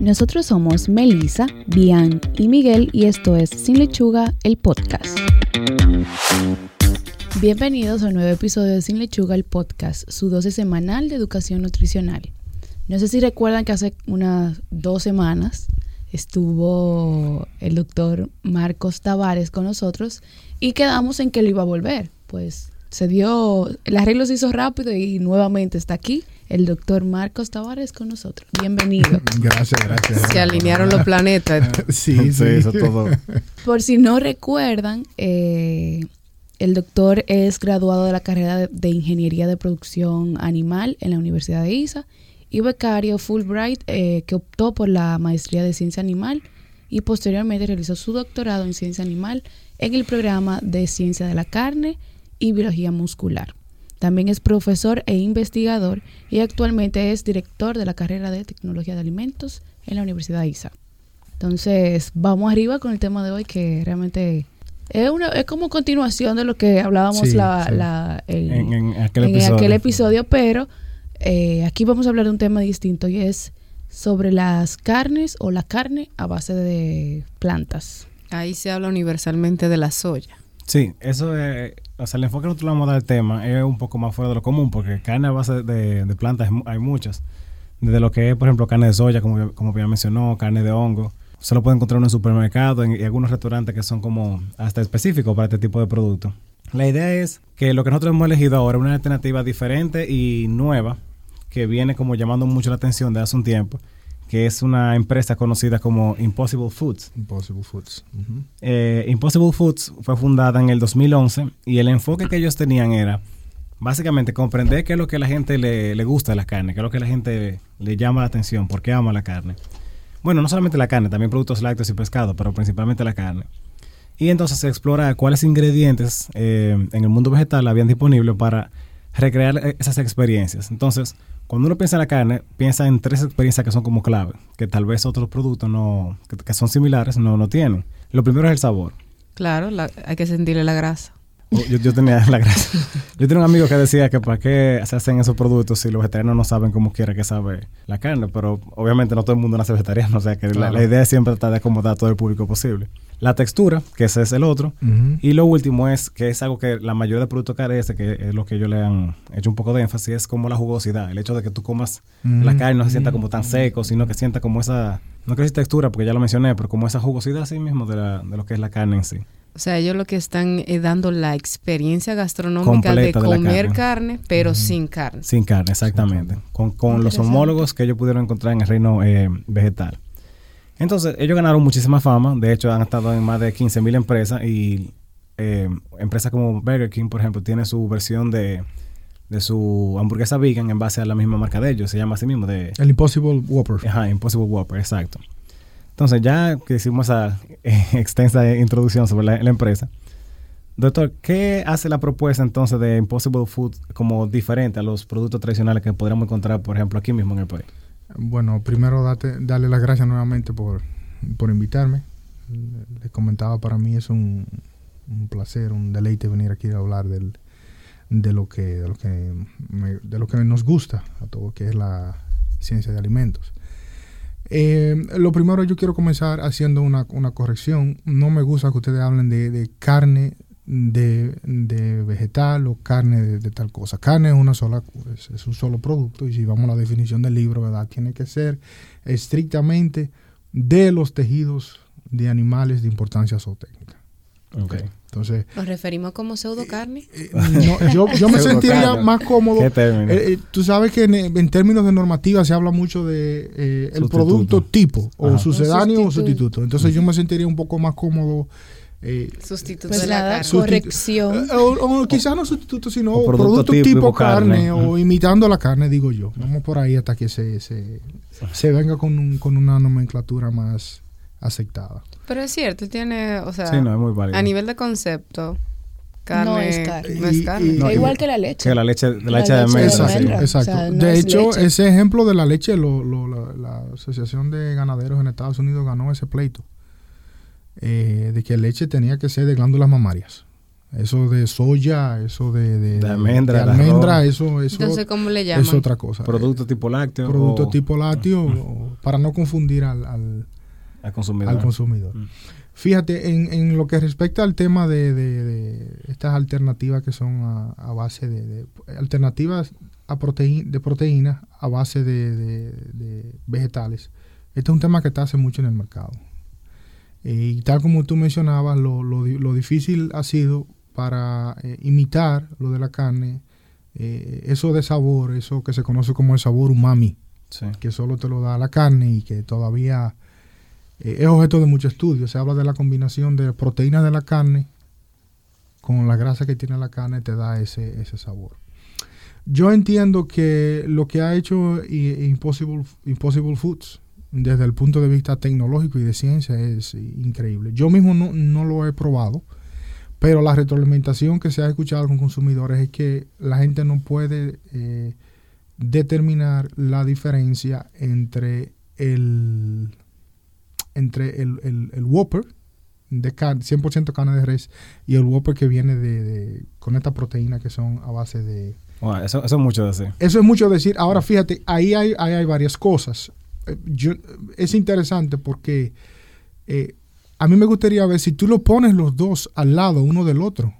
Nosotros somos Melissa, Bian y Miguel y esto es Sin Lechuga, el podcast. Bienvenidos a un nuevo episodio de Sin Lechuga, el podcast, su dosis semanal de educación nutricional. No sé si recuerdan que hace unas dos semanas estuvo el doctor Marcos Tavares con nosotros y quedamos en que él iba a volver. Pues se dio, el arreglo se hizo rápido y nuevamente está aquí el doctor Marcos Tavares con nosotros. Bienvenido. Gracias, gracias. Se alinearon los planetas. sí, sí, eso todo. Por si no recuerdan, eh, el doctor es graduado de la carrera de, Ingeniería de Producción Animal en la Universidad de ISA y becario Fulbright eh, que optó por la maestría de Ciencia Animal y posteriormente realizó su doctorado en Ciencia Animal en el programa de Ciencia de la Carne y Biología Muscular. También es profesor e investigador y actualmente es director de la carrera de Tecnología de Alimentos en la Universidad de ISA. Entonces, vamos arriba con el tema de hoy que realmente es, una, es como continuación de lo que hablábamos la, en, aquel episodio. pero eh, aquí vamos a hablar de un tema distinto y es sobre las carnes o la carne a base de plantas. Ahí se habla universalmente de la soya. Sí, eso es, o sea, el enfoque que nosotros vamos a dar al tema es un poco más fuera de lo común, porque carne a base de, plantas hay muchas. Desde lo que es, por ejemplo, carne de soya, como, como ya mencionó, carne de hongo. Se lo puede encontrar en un supermercado y algunos restaurantes que son como hasta específicos para este tipo de productos. La idea es que lo que nosotros hemos elegido ahora es una alternativa diferente y nueva, que viene como llamando mucho la atención de hace un tiempo que es una empresa conocida como Impossible Foods. Impossible Foods. Eh, Impossible Foods fue fundada en el 2011 y el enfoque que ellos tenían era básicamente comprender qué es lo que a la gente le, gusta de la carne, qué es lo que a la gente le llama la atención, por qué ama la carne. Bueno, no solamente la carne, también productos lácteos y pescado, pero principalmente la carne. Y entonces se explora cuáles ingredientes eh, en el mundo vegetal habían disponibles para recrear eh, esas experiencias. Entonces, cuando uno piensa en la carne, piensa en tres experiencias que son como clave, que tal vez otros productos no, que, son similares no, no tienen. Lo primero es el sabor. Claro, hay que sentirle la grasa. Oh, yo, tenía la grasa. Yo tenía un amigo que decía que para qué se hacen esos productos si los vegetarianos no saben cómo quiera que sabe la carne, pero obviamente no todo el mundo nace vegetariano, o sea que la, la, idea es siempre tratar de acomodar a todo el público posible la textura, que ese es el otro, y lo último es que es algo que la mayoría de productos carece, que es lo que ellos le han hecho un poco de énfasis, es como la jugosidad, el hecho de que tú comas la carne no se sienta como tan seco, sino que sienta como esa, no que textura, porque ya lo mencioné, pero como esa jugosidad así mismo de, la, de lo que es la carne en sí. O sea, ellos lo que están eh, dando la experiencia gastronómica de comer carne. pero sin carne. Sin carne, exactamente. Con, con los homólogos que ellos pudieron encontrar en el reino eh, vegetal. Entonces, ellos ganaron muchísima fama. De hecho, han estado en más de 15.000 empresas y eh, empresas como Burger King, por ejemplo, tiene su versión de, su hamburguesa vegan en base a la misma marca de ellos. Se llama así mismo. De, El Impossible Whopper. Ajá, Impossible Whopper, exacto. Entonces, ya que hicimos esa eh, extensa introducción sobre la, la, empresa, doctor, ¿qué hace la propuesta entonces de Impossible Food como diferente a los productos tradicionales que podríamos encontrar, por ejemplo, aquí mismo en el país? Bueno, primero date, darle las gracias nuevamente por, invitarme. Les comentaba, para mí es un, placer, un deleite venir aquí a hablar del, de lo que de lo que de lo que nos gusta a todo que es la ciencia de alimentos. Eh, lo primero yo quiero comenzar haciendo una, corrección. No me gusta que ustedes hablen de, de carne de, vegetal o carne de, tal cosa. Carne es una sola, es, un solo producto y si vamos a la definición del libro, ¿verdad? Tiene que ser estrictamente de los tejidos de animales de importancia zootécnica. Okay. Entonces, ¿Nos referimos como pseudo carne? Eh, eh, yo, yo, me sentiría más cómodo. Eh, tú sabes que en, términos de normativa se habla mucho de el producto tipo, o sucedáneo o sustituto. Entonces yo me sentiría un poco más cómodo eh, sustituto pues de la, corrección. Eh, o, quizás no sustituto, sino producto, tipo, carne, o imitando la carne, digo yo. Vamos por ahí hasta que se, se, se venga con, con una nomenclatura más aceptada. Pero es cierto, tiene, o sea, a nivel de concepto, carne no es carne. No es carne. igual que la leche. Que la leche, de la leche de almendra. Exacto. de hecho, ese ejemplo de la leche, lo, lo, la Asociación de Ganaderos en Estados Unidos ganó ese pleito. Eh, de que la leche tenía que ser de glándulas mamarias. Eso de soya, eso de, almendra, almendra eso, eso es otra cosa. Producto tipo lácteo. Producto tipo lácteo, para no confundir al, al, consumidor. Mm. Fíjate, en, en, lo que respecta al tema de, estas alternativas que son a, base de, alternativas a de proteínas a base de, vegetales, este es un tema que está hace mucho en el mercado. Eh, y tal como tú mencionabas, lo, lo, difícil ha sido para eh, imitar lo de la carne, eh, eso de sabor, eso que se conoce como el sabor umami, que solo te lo da la carne y que todavía es objeto de mucho estudio. Se habla de la combinación de proteínas de la carne con la grasa que tiene la carne, te da ese, ese sabor. Yo entiendo que lo que ha hecho Impossible, Impossible Foods desde el punto de vista tecnológico y de ciencia es increíble. Yo mismo no, lo he probado, pero la retroalimentación que se ha escuchado con consumidores es que la gente no puede eh, determinar la diferencia entre el, entre el, el, Whopper de 100% carne de res y el Whopper que viene de, con esta proteína que son a base de... eso, es mucho decir. Eso es mucho decir. Ahora fíjate, ahí hay, ahí hay varias cosas. Eh, es interesante porque eh, a mí me gustaría ver si tú lo pones los dos al lado uno del otro,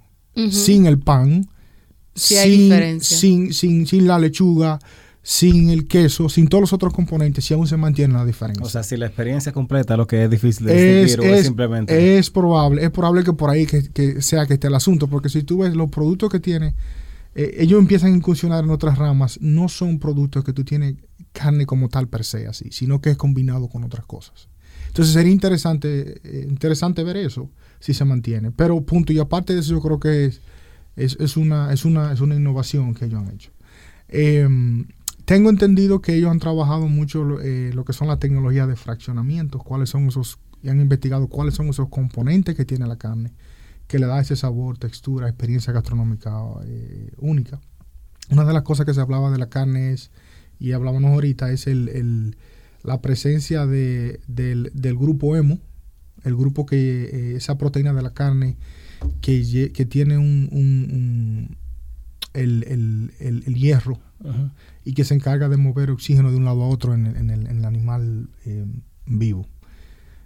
sin el pan, sin, sin, sin, sin, la lechuga, sin el queso, sin todos los otros componentes, si aún se mantiene la diferencia. O sea, si la experiencia completa, lo que es difícil de es, es, simplemente... Es probable, es probable que por ahí que, sea que esté el asunto, porque si tú ves los productos que tiene, eh, ellos empiezan a incursionar en otras ramas, no son productos que tú tienes carne como tal per se, así, sino que es combinado con otras cosas. Entonces sería interesante, eh, interesante ver eso, si se mantiene. Pero punto, y aparte de eso, yo creo que es, es, una, es, una, es una innovación que ellos han hecho. Em, tengo entendido que ellos han trabajado mucho eh, lo que son las tecnologías de fraccionamiento, cuáles son esos, y han investigado cuáles son esos componentes que tiene la carne, que le da ese sabor, textura, experiencia gastronómica eh, única. Una de las cosas que se hablaba de la carne es y hablábamos ahorita, es el, la presencia de, del, grupo hemo, el grupo que, eh, esa proteína de la carne que, que tiene un, el, hierro y que se encarga de mover oxígeno de un lado a otro en, el, animal eh, vivo.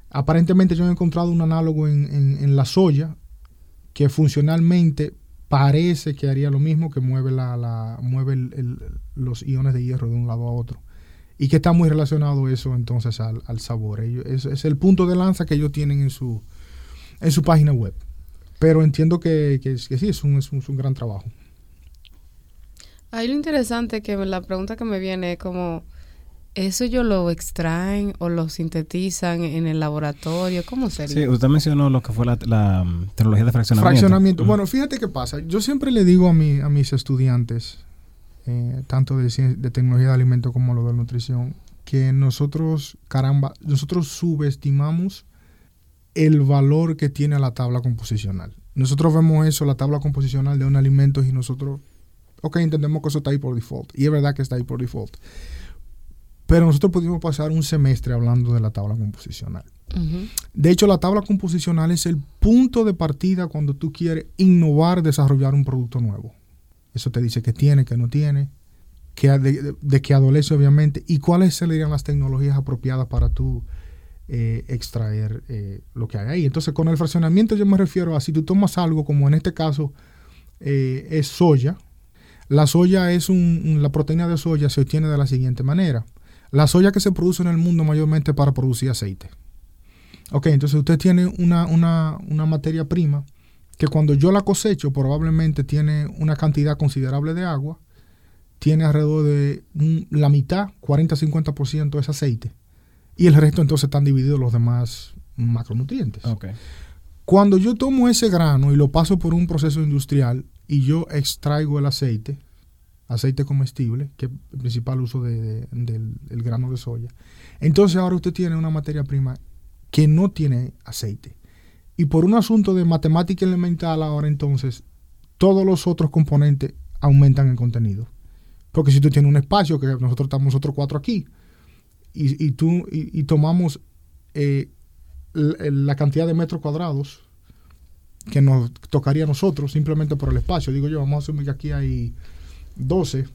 Aparentemente yo he encontrado un análogo en, la soya que funcionalmente parece que haría lo mismo, que mueve, la, la mueve los iones de hierro de un lado a otro. Y que está muy relacionado eso entonces al, sabor. es, es, el punto de lanza que ellos tienen en su, en su página web. Pero entiendo que, que, sí, es un, es un, gran trabajo. Ahí lo interesante que la pregunta que me viene es como ¿Eso ellos lo extraen o lo sintetizan en el laboratorio? ¿Cómo sería? Sí, usted mencionó lo que fue la, mm, tecnología de fraccionamiento. Fraccionamiento. Bueno, fíjate qué pasa. Yo siempre le digo a, mi, a mis estudiantes, eh, tanto de, de tecnología de alimento como lo de nutrición, que nosotros, caramba, nosotros subestimamos el valor que tiene la tabla composicional. Nosotros vemos eso, la tabla composicional de un alimento y nosotros, ok, entendemos que eso está ahí por default. Y es verdad que está ahí por default. Pero nosotros pudimos pasar un semestre hablando de la tabla composicional. De hecho, la tabla composicional es el punto de partida cuando tú quieres innovar, desarrollar un producto nuevo. Eso te dice qué tiene, qué no tiene, de, qué adolece obviamente y cuáles serían las tecnologías apropiadas para tú eh, extraer eh, lo que hay ahí. Entonces, con el fraccionamiento yo me refiero a si tú tomas algo como en este caso eh, es soya, la soya es un, la proteína de soya se obtiene de la siguiente manera. La soya que se produce en el mundo mayormente para producir aceite. Ok, entonces usted tiene una, materia prima que cuando yo la cosecho probablemente tiene una cantidad considerable de agua, tiene alrededor de la mitad, 40-50% es aceite, y el resto entonces están divididos los demás macronutrientes. Okay. Cuando yo tomo ese grano y lo paso por un proceso industrial y yo extraigo el aceite, aceite comestible, que es el principal uso del grano de soya. Entonces ahora usted tiene una materia prima que no tiene aceite. Y por un asunto de matemática elemental ahora entonces, todos los otros componentes aumentan en contenido. Porque si tú tienes un espacio, que nosotros estamos nosotros cuatro aquí, y, tú, y, tomamos eh, la cantidad de metros cuadrados que nos tocaría a nosotros simplemente por el espacio, digo yo, vamos a asumir que aquí hay 12,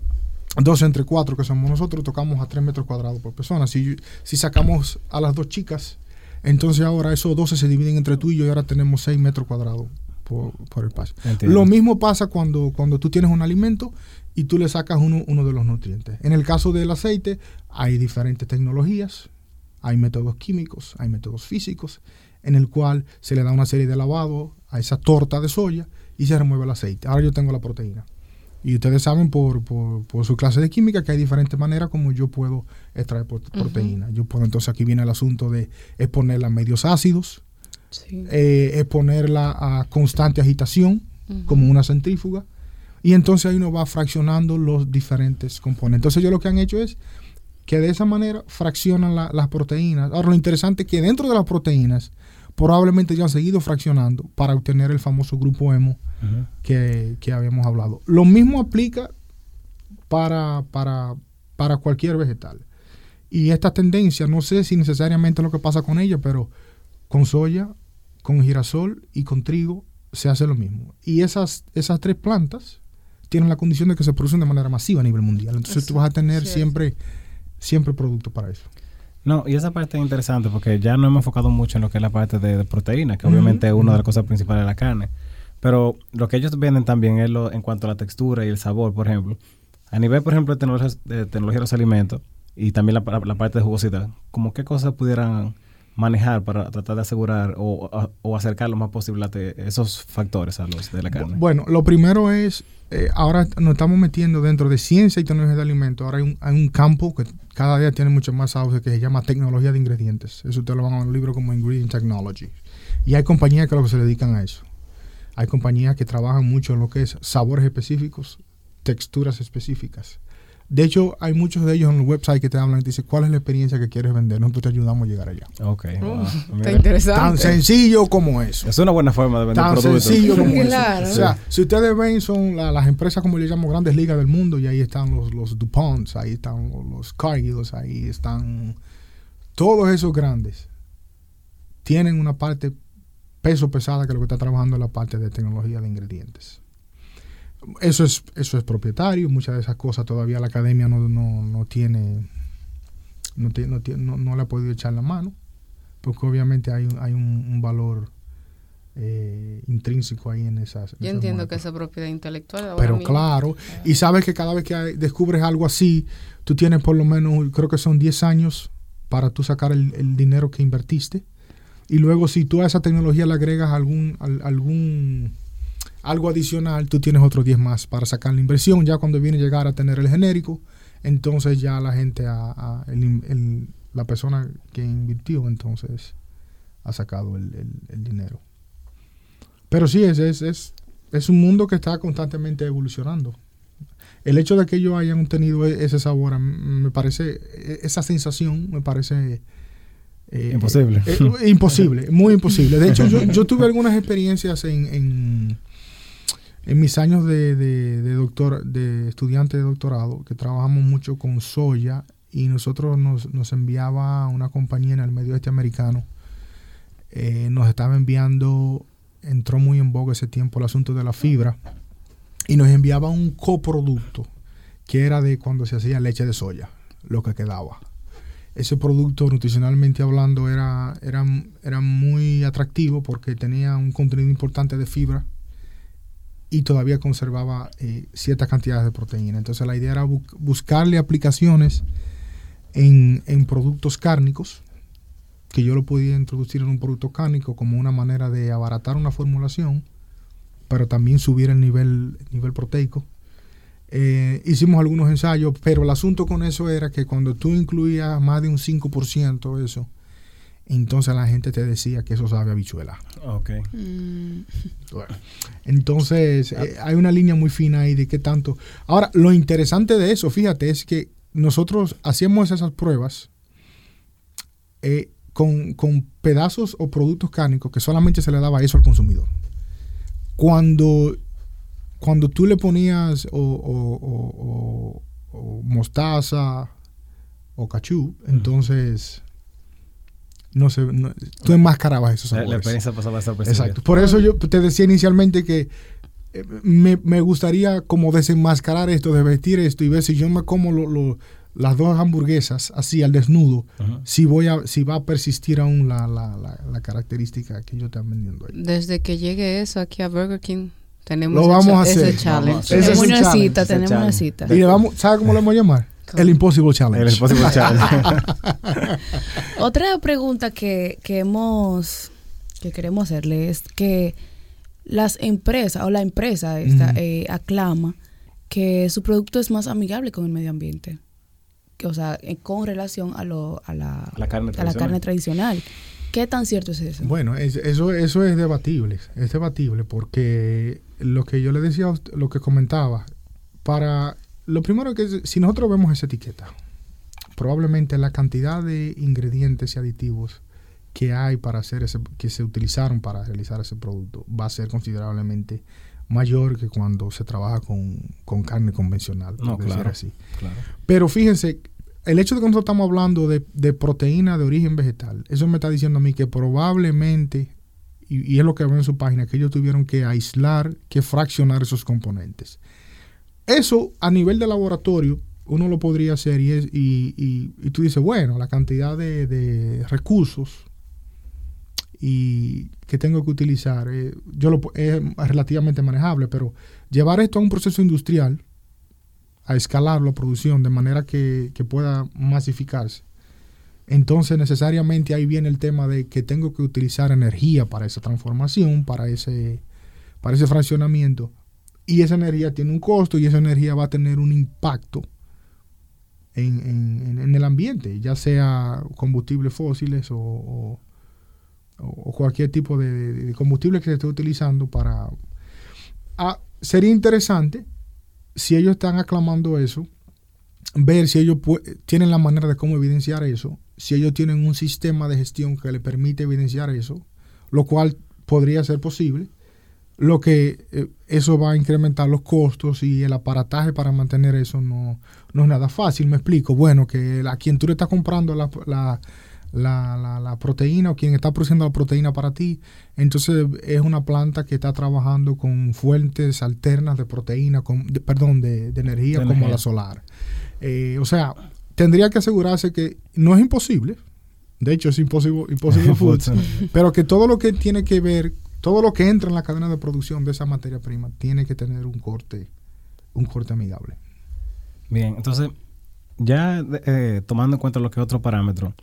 dos entre cuatro que somos nosotros, tocamos a 3 metros cuadrados por persona. Si, si sacamos a las dos chicas, entonces ahora esos 12 se dividen entre tú y yo y ahora tenemos 6 metros cuadrados por, por el paso. Entiendo. Lo mismo pasa cuando, cuando tú tienes un alimento y tú le sacas uno, uno de los nutrientes. En el caso del aceite hay diferentes tecnologías, hay métodos químicos, hay métodos físicos, en el cual se le da una serie de lavado a esa torta de soya y se remueve el aceite. Ahora yo tengo la proteína. Y ustedes saben por, por, por su clase de química que hay diferentes maneras como yo puedo extraer pro- proteína. Yo puedo, entonces aquí viene el asunto de exponerla a medios ácidos, Sí. eh, exponerla a constante agitación, como una centrífuga, y entonces ahí uno va fraccionando los diferentes componentes. Entonces ellos lo que han hecho es que de esa manera fraccionan la- las proteínas. Ahora lo interesante es que dentro de las proteínas probablemente ya han seguido fraccionando para obtener el famoso grupo hemo Ujú. que, que habíamos hablado. Lo mismo aplica para, para, para cualquier vegetal. Y esta tendencia, no sé si necesariamente es lo que pasa con ella, pero con soya, con girasol y con trigo se hace lo mismo. Y esas, esas tres plantas tienen la condición de que se producen de manera masiva a nivel mundial. Entonces tú vas a tener siempre, siempre producto para eso. No, y esa parte es interesante porque ya no hemos enfocado mucho en lo que es la parte de, de proteína, que obviamente es una de las cosas principales de la carne. Pero lo que ellos venden también es lo, en cuanto a la textura y el sabor, por ejemplo. A nivel, por ejemplo, de tecnología de, los alimentos y también la, la- la parte de jugosidad, como qué cosas pudieran manejar para tratar de asegurar o, o- o acercar lo más posible a te- esos factores a los de la carne. Bueno, lo primero es, eh, ahora nos estamos metiendo dentro de ciencia y tecnología de alimentos. Ahora hay un, hay un campo que cada día tiene mucho más auge que se llama tecnología de ingredientes. Eso ustedes lo van a ver en un libro como Ingredient Technology. Y hay compañías que lo que se dedican a eso. Hay compañías que trabajan mucho en lo que es sabores específicos, texturas específicas. De hecho, hay muchos de ellos en el website que te hablan y te dicen cuál es la experiencia que quieres vender. Nosotros te ayudamos a llegar allá. Ok. wow. Está interesante. Tan sencillo como eso. es una buena forma de vender Tan productos. sencillo como Claro. eso. O sea, si ustedes ven, son la- las empresas, como le llamo, grandes ligas del mundo, y ahí están los, los DuPonts, ahí están los, los Cargills, ahí están todos esos grandes. Tienen una parte peso pesada que lo que está trabajando es la parte de tecnología de ingredientes. Eso es, eso es propietario, muchas de esas cosas todavía la academia no, no, no tiene, no, tie- no, no, no le ha podido echar la mano, porque obviamente hay, un- hay un, un valor eh, intrínseco ahí en esas. Yo esas entiendo que esa propiedad intelectual. ahora Pero mismo- claro, y sabes que cada vez que hay- descubres algo así, tú tienes por lo menos, creo que son 10 años para tú sacar el, el dinero que invertiste. Y luego si tú a esa tecnología le agregas algún, al- algún algo adicional, tú tienes otros 10 más para sacar la inversión. Ya cuando viene a llegar a tener el genérico, entonces ya la gente, a, a- el el- la persona que invirtió, entonces ha sacado el, dinero. Pero sí, es, es, es, es un mundo que está constantemente evolucionando. El hecho de que ellos hayan tenido e- ese sabor, me parece, e- esa sensación me parece... eh, Imposible. eh, eh, imposible, muy imposible. De hecho, yo, yo tuve algunas experiencias en, en, en mis años de, doctor, de estudiante de doctorado, que trabajamos mucho con soya y nosotros nos, enviaba una compañía en el medio oeste americano, eh, nos estaba enviando, entró muy en boga ese tiempo el asunto de la fibra, y nos enviaba un coproducto que era de cuando se hacía leche de soya, lo que quedaba. Ese producto nutricionalmente hablando era, era, era muy atractivo porque tenía un contenido importante de fibra y todavía conservaba eh, ciertas cantidades de proteína. Entonces la idea era bu- buscarle aplicaciones en, en productos cárnicos, que yo lo podía introducir en un producto cárnico como una manera de abaratar una formulación, pero también subir el nivel, nivel proteico. Eh, hicimos algunos ensayos, pero el asunto con eso era que cuando tú incluías más de un 5% eso, entonces la gente te decía que eso sabe a habichuela. Ok. Mm, Bueno, entonces eh, hay una línea muy fina ahí de qué tanto. Ahora, lo interesante de eso, fíjate, es que nosotros hacíamos esas pruebas eh, con, con pedazos o productos cárnicos que solamente se le daba eso al consumidor. Cuando, cuando tú le ponías o, o- o- o- o mostaza o cachú, entonces no sé, no- tú enmascarabas esos La, la sabores. experiencia pasaba. Exacto. Por eso yo te decía inicialmente que eh, me, me gustaría como desenmascarar esto, de vestir esto y ver si yo me como lo- lo- las dos hamburguesas así al desnudo, si voy a, si va a persistir aún la, la, la, la característica que ellos están vendiendo ahí. Desde que llegue eso aquí a Burger King, tenemos Lo vamos ese, a hacer. ese challenge. Vamos a hacer. Ese Tenemos una challenge, cita, tenemos una cita. Y le vamos, ¿sabe cómo le vamos a llamar? El Impossible Challenge. El Impossible Challenge. Otra pregunta que, que hemos que queremos hacerle es que las empresas o la empresa esta eh, aclama que su producto es más amigable con el medio ambiente. Que, o sea, eh, con relación a, lo, a, la, A la carne a la tradicional. carne tradicional. ¿Qué tan cierto es eso? Bueno, es- eso, eso es debatible, es debatible porque lo que yo le decía, a usted- lo que comentaba, para lo primero que es, si nosotros vemos esa etiqueta, probablemente la cantidad de ingredientes y aditivos que hay para hacer ese, que se utilizaron para realizar ese producto va a ser considerablemente mayor que cuando se trabaja con, con carne convencional, por No, decir claro. así. Claro. Pero fíjense, el hecho de que nosotros estamos hablando de, de proteína de origen vegetal, eso me está diciendo a mí que probablemente, y, y es lo que veo en su página, que ellos tuvieron que aislar, que fraccionar esos componentes. Eso a nivel de laboratorio, uno lo podría hacer y, es, y, y- y tú dices, bueno, la cantidad de, recursos y que tengo que utilizar, eh, yo lo, es relativamente manejable, pero llevar esto a un proceso industrial, a escalar la producción de manera que, que pueda masificarse. Entonces necesariamente ahí viene el tema de que tengo que utilizar energía para esa transformación, para ese, para ese fraccionamiento. Y esa energía tiene un costo y esa energía va a tener un impacto en, en- el ambiente, ya sea combustibles fósiles o, cualquier tipo de, combustible que se esté utilizando para... Sería interesante si ellos están aclamando eso, ver si ellos tienen la manera de cómo evidenciar eso, si ellos tienen un sistema de gestión que le permite evidenciar eso, lo cual podría ser posible, lo que eh, eso va a incrementar los costos y el aparataje para mantener eso no, no es nada fácil, me explico, bueno, que a quien tú le estás comprando la, la, la, la- proteína o quien está produciendo la proteína para ti, entonces es una planta que está trabajando con fuentes alternas de proteína, con, de- perdón, de, de energía De como energía. la solar. Eh, o sea, tendría que asegurarse que no es imposible, de hecho es imposible, imposible foods, pero que todo lo que tiene que ver, todo lo que entra en la cadena de producción de esa materia prima tiene que tener un corte, un corte amigable. Bien, entonces, ya eh, tomando en cuenta lo que es otro parámetro,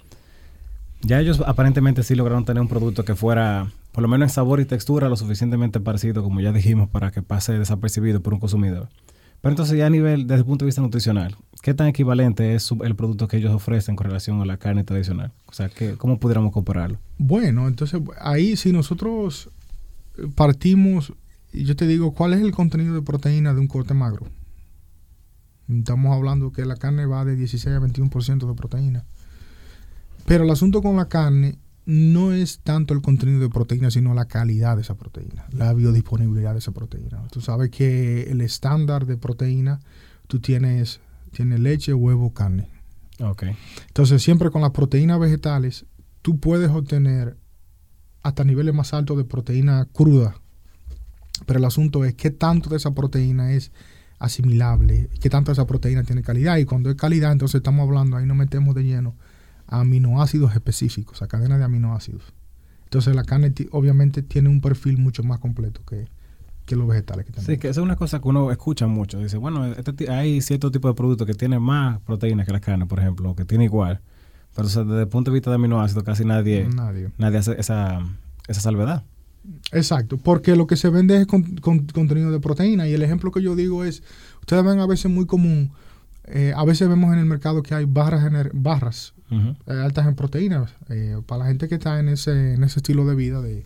ya ellos aparentemente sí lograron tener un producto que fuera, por lo menos en sabor y textura, lo suficientemente parecido, como ya dijimos, para que pase desapercibido por un consumidor. Pero entonces ya a nivel, desde el punto de vista nutricional, ¿qué tan equivalente es el producto que ellos ofrecen con relación a la carne tradicional? O sea, ¿qué, ¿cómo pudiéramos compararlo? Bueno, entonces ahí si nosotros partimos, y yo te digo, ¿cuál es el contenido de proteína de un corte magro? Estamos hablando que la carne va de 16 a 21% de proteína. Pero el asunto con la carne no es tanto el contenido de proteína, sino la calidad de esa proteína, la biodisponibilidad de esa proteína. Tú sabes que el estándar de proteína, tú tienes, tienes leche, huevo, carne. Ok. Entonces, siempre con las proteínas vegetales, tú puedes obtener hasta niveles más altos de proteína cruda. Pero el asunto es qué tanto de esa proteína es asimilable, qué tanto esa proteína tiene calidad. Y cuando es calidad, entonces estamos hablando, ahí nos metemos de lleno a aminoácidos específicos, a cadenas de aminoácidos. Entonces la carne obviamente tiene un perfil mucho más completo que, que los vegetales que tenemos. Sí, que esa es una cosa que uno escucha mucho. Dice, bueno, este hay cierto tipo de producto que tiene más proteína que la carne, por ejemplo, que tiene igual. Pero o sea, desde el punto de vista de aminoácidos, casi nadie, Nadie. nadie hace esa, esa salvedad. Exacto, porque lo que se vende es con- con- contenido de proteína y el ejemplo que yo digo es, ustedes ven a veces muy común, eh, a veces vemos en el mercado que hay barras, barras eh, altas en proteínas eh, para la gente que está en ese, en ese estilo de vida de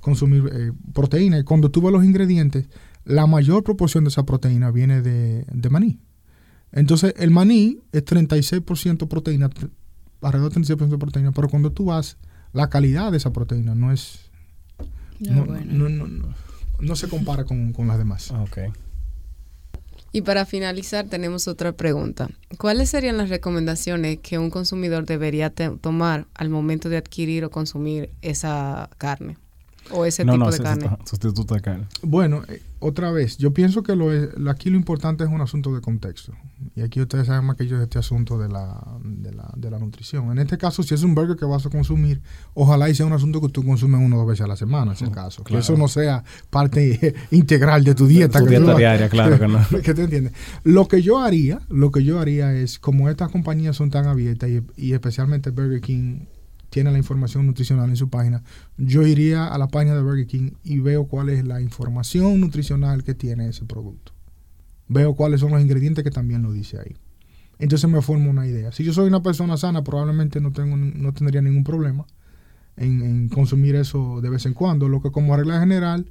consumir eh, proteína. Y cuando tú ves los ingredientes, la mayor proporción de esa proteína viene de, de maní. Entonces, el maní es 36% proteína, alrededor de 36% de proteína, pero cuando tú vas, la calidad de esa proteína no es No, no, bueno. no, no, no, no se compara con, con las demás. Ok. Y para finalizar tenemos otra pregunta. ¿Cuáles serían las recomendaciones que un consumidor debería tomar al momento de adquirir o consumir esa carne? O ese no, tipo no, de carne. sustitu- sustituto de carne. Bueno, eh, otra vez, yo pienso que lo es- aquí lo importante es un asunto de contexto. Y aquí ustedes saben más que yo de este asunto de la, de, la, de la nutrición. En este caso, si es un burger que vas a consumir, ojalá y sea un asunto que tú consumes uno o dos veces a la semana, si acaso. Que claro. eso no sea parte integral de tu dieta. Tu que dieta tú- diaria, claro que no. que te entiendes. Lo que yo haría, lo que yo haría es, como estas compañías son tan abiertas y, y especialmente Burger King tiene la información nutricional en su página, yo iría a la página de Burger King y veo cuál es la información nutricional que tiene ese producto. Veo cuáles son los ingredientes que también lo dice ahí. Entonces me formo una idea. Si yo soy una persona sana, probablemente no, tengo, no tendría ningún problema en, consumir eso de vez en cuando. Lo que como regla general,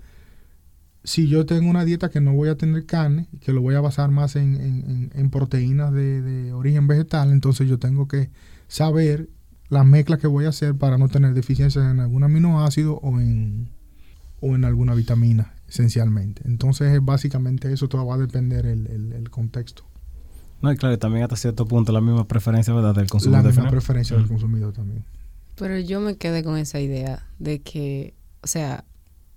si yo tengo una dieta que no voy a tener carne, que lo voy a basar más en, en- proteínas de origen vegetal, entonces yo tengo que saber la mezcla que voy a hacer para no tener deficiencias en algún aminoácido o en, o en alguna vitamina, esencialmente. Entonces, es básicamente eso, todo va a depender el, el- el contexto. No, y claro, también hasta cierto punto la misma preferencia, ¿verdad? Del La consumidor misma final. preferencia del consumidor también. Pero yo me quedé con esa idea de que, o sea,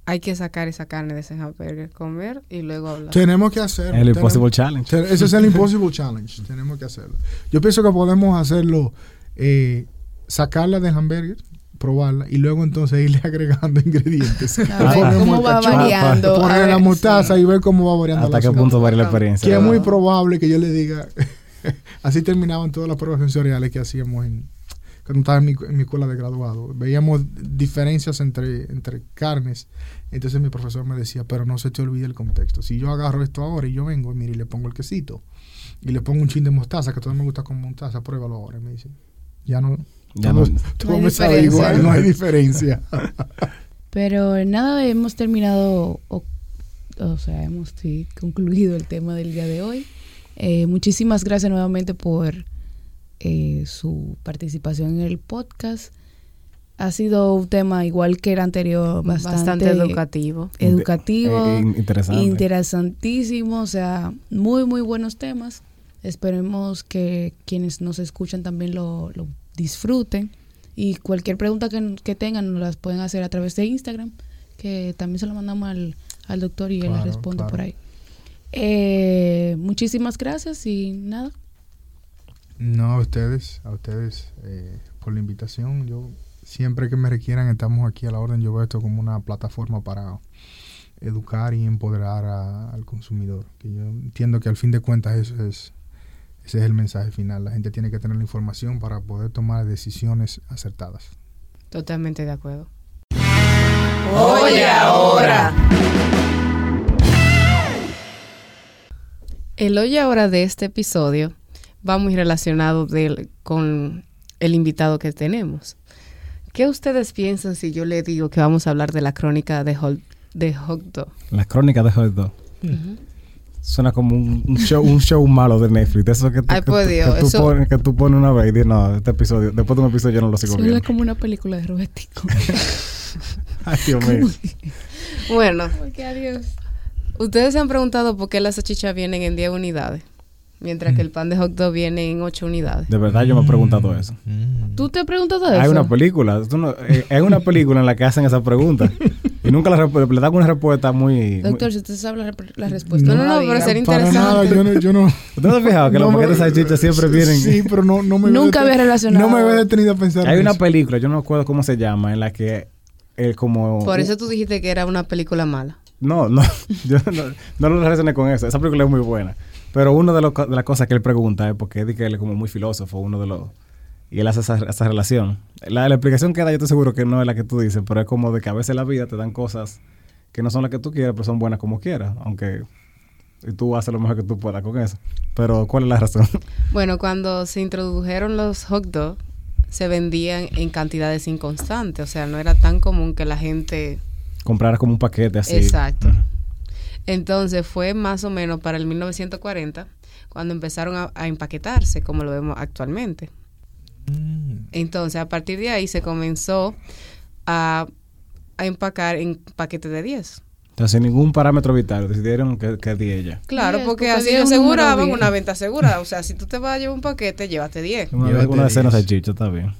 hay que sacar esa carne de ese hamburger, comer y luego hablar. Tenemos que hacerlo. El tenemos- Impossible Challenge. Ese es el Impossible Challenge. Tenemos que hacerlo. Yo pienso que podemos hacerlo, eh, sacarla del hamburger, probarla y luego entonces irle agregando ingredientes. A ver cómo va variando. a Ponerle la mostaza y ver cómo va variando Hasta la qué azúcar. punto varía la experiencia. Que es muy probable que yo le diga, así terminaban todas las pruebas sensoriales que hacíamos en, cuando estaba en mi, en mi escuela de graduado. Veíamos diferencias entre, entre carnes. Entonces mi profesor me decía, pero no se te olvide el contexto. Si yo agarro esto ahora y yo vengo, mire, y le pongo el quesito y le pongo un chin de mostaza, que todo me gusta con mostaza, pruébalo ahora. Y me dice, ya no, Ya no- todo No me sabe diferencia. igual, no hay diferencia. Pero nada, hemos terminado, o, o sea, hemos sí, concluido el tema del día de hoy. Eh, muchísimas gracias nuevamente por eh, su participación en el podcast. Ha sido un tema igual que el anterior, bastante, Bastante educativo. educativo, Eh, in- interesante. interesantísimo, o sea, muy, muy buenos temas. Esperemos que quienes nos escuchan también lo, lo disfruten. Y cualquier pregunta que, que tengan nos las pueden hacer a través de Instagram, que también se lo mandamos al, al doctor y él Claro, les responde claro. por ahí. Eh, muchísimas gracias y nada. No, a ustedes, a ustedes eh, por la invitación. Yo siempre que me requieran estamos aquí a la orden. Yo veo esto como una plataforma para educar y empoderar a- al consumidor. Que yo entiendo que al fin de cuentas eso es ese es el mensaje final. La gente tiene que tener la información para poder tomar decisiones acertadas. Totalmente de acuerdo. Oye ahora. El hoy ahora de este episodio va muy relacionado del- con el invitado que tenemos. ¿Qué ustedes piensan si yo le digo que vamos a hablar de la crónica de Hot, de Hot Dog? Las crónicas de Hot Dog. Suena como un, un show, un show malo de Netflix. De eso que, Ay, que, tú- Dios, que tú eso- pones, que tú pones una vez y dices, no, este episodio, después de un episodio yo no lo sigo Suena viendo. como una película de Robertico. Ay, Dios mío. Bueno, Porque adiós. ustedes se han preguntado por qué las salchichas vienen en 10 unidades, mientras que el pan de hot dog viene en 8 unidades. De verdad yo me he preguntado eso. ¿Tú te has preguntado eso? Hay una película, tú no- eh, hay una película en la que hacen esa pregunta y nunca la le dan una respuesta muy... muy- Doctor, si usted sabe la, la respuesta. No, no, no, pero sería interesante. nada, yo no... Yo no ¿Usted no se ha fijado que no los me- paquetes de salchichas siempre vienen... Sí, pero no, no me Nunca había relacionado. No me había detenido a pensar Hay en una eso. película, yo no me acuerdo cómo se llama, en la que él como... Por eso tú dijiste que era una película mala. No, no, yo no, no lo relacioné con eso. Esa película es muy buena. Pero una de, los de las cosas que él pregunta es porque es que él es como muy filósofo, uno de los... Y él hace esa, esa relación. La, la explicación que da yo estoy seguro que no es la que tú dices, pero es como de que a veces en la vida te dan cosas que no son las que tú quieres, pero son buenas como quieras. Aunque y tú haces lo mejor que tú puedas con eso. Pero ¿cuál es la razón? Bueno, cuando se introdujeron los hot dogs, se vendían en cantidades inconstantes. O sea, no era tan común que la gente... Comprar como un paquete así. Exacto. Entonces fue más o menos para el 1940 cuando empezaron a, a empaquetarse, como lo vemos actualmente. Mm. Entonces, a partir de ahí se comenzó a, a empacar en paquetes de 10. Entonces, sin ningún parámetro vital, decidieron que, que di ella. Claro, Diez, porque porque así 10 aseguraban una venta segura. O sea, si tú te vas a llevar un paquete, llévate 10. Una, Llévate una decena de salchicha, está bien.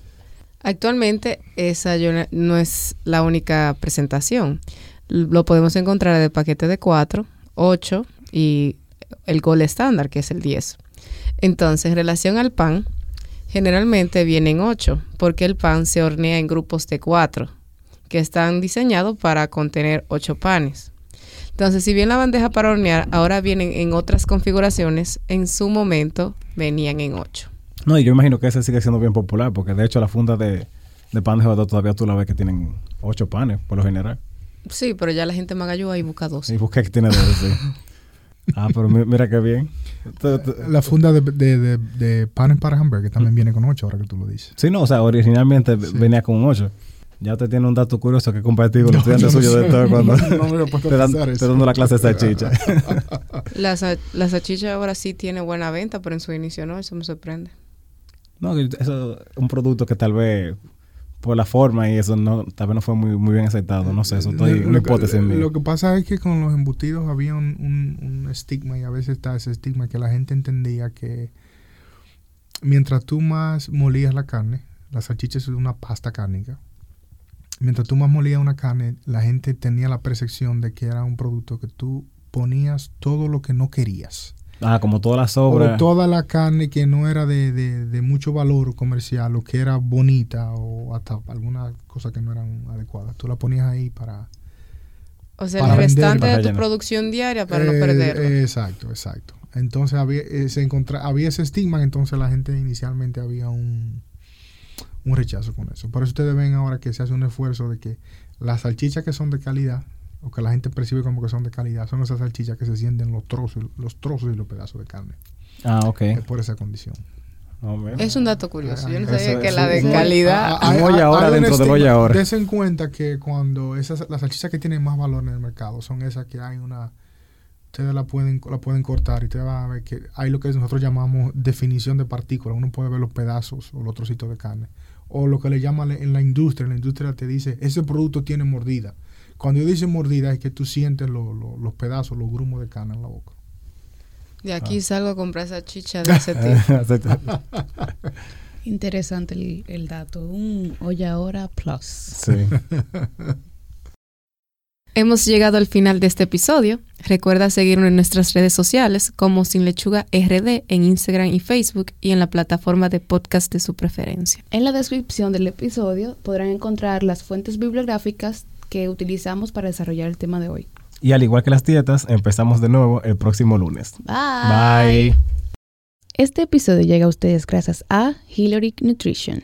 Actualmente esa no es la única presentación. Lo podemos encontrar de paquete de 4, 8 y el gol estándar, que es el 10. Entonces, en relación al pan, generalmente vienen 8, porque el pan se hornea en grupos de 4, que están diseñados para contener 8 panes. Entonces, si bien la bandeja para hornear ahora vienen en otras configuraciones, en su momento venían en 8. No, y yo imagino que ese sigue siendo bien popular, porque de hecho la funda de, pan de todavía tú la ves que tienen 8 panes, por lo general. Sí, pero ya la gente magalló y busca 12. Y busca que tiene 12, sí. Ah, pero mira qué bien. La funda de, de, de, panes para hamburger también viene con 8, ahora que tú lo dices. Sí, no, o sea, originalmente venía con 8. Ya usted tiene un dato curioso que compartir con los estudiantes suyos de todo cuando te, dan, te dando la clase de salchicha. la, la salchicha ahora sí tiene buena venta, pero en su inicio no, eso me sorprende. No, eso es un producto que tal vez por la forma y eso no tal vez no fue muy, muy bien aceptado. No sé, eso estoy una hipótesis en mí. Lo que pasa es que con los embutidos había un, un, estigma y a veces está ese estigma que la gente entendía que mientras tú más molías la carne, la salchicha es una pasta cárnica. Mientras tú más molías una carne, la gente tenía la percepción de que era un producto que tú ponías todo lo que no querías. Ah, como toda la sobra. O toda la carne que no era de, de, mucho valor comercial o que era bonita o hasta alguna cosa que no eran adecuadas. Tú la ponías ahí para... O sea, el restante de tu producción diaria para no perderlo. Eh, exacto, exacto. Entonces había, eh, se había ese estigma, entonces la gente inicialmente había un, un rechazo con eso. Por eso ustedes ven ahora que se hace un esfuerzo de que las salchichas que son de calidad o que la gente percibe como que son de calidad, son esas salchichas que se sienten los trozos, los trozos y los pedazos de carne. Ah, ok. Es por esa condición. es un dato curioso. Yo no sabía que la de calidad. Hay, ahora dentro del olla ahora. Des en cuenta que cuando esas, las salchichas que tienen más valor en el mercado son esas que hay una. Ustedes la pueden, la pueden cortar y ustedes van a ver que hay lo que nosotros llamamos definición de partículas. Uno puede ver los pedazos o los trocitos de carne. O lo que le llaman en la industria. En la industria te dice, ese producto tiene mordida. Cuando yo dice mordida es que tú sientes los pedazos, los grumos de carne en la boca. De aquí ah. salgo a comprar esa chicha de ese tipo. Interesante el, el, dato. Un olla ahora plus. Sí. Hemos llegado al final de este episodio. Recuerda seguirnos en nuestras redes sociales como Sin Lechuga RD en Instagram y Facebook y en la plataforma de podcast de su preferencia. En la descripción del episodio podrán encontrar las fuentes bibliográficas que utilizamos para desarrollar el tema de hoy. Y al igual que las dietas, empezamos de nuevo el próximo lunes. Bye. Bye. Este episodio llega a ustedes gracias a Hillary Nutrition.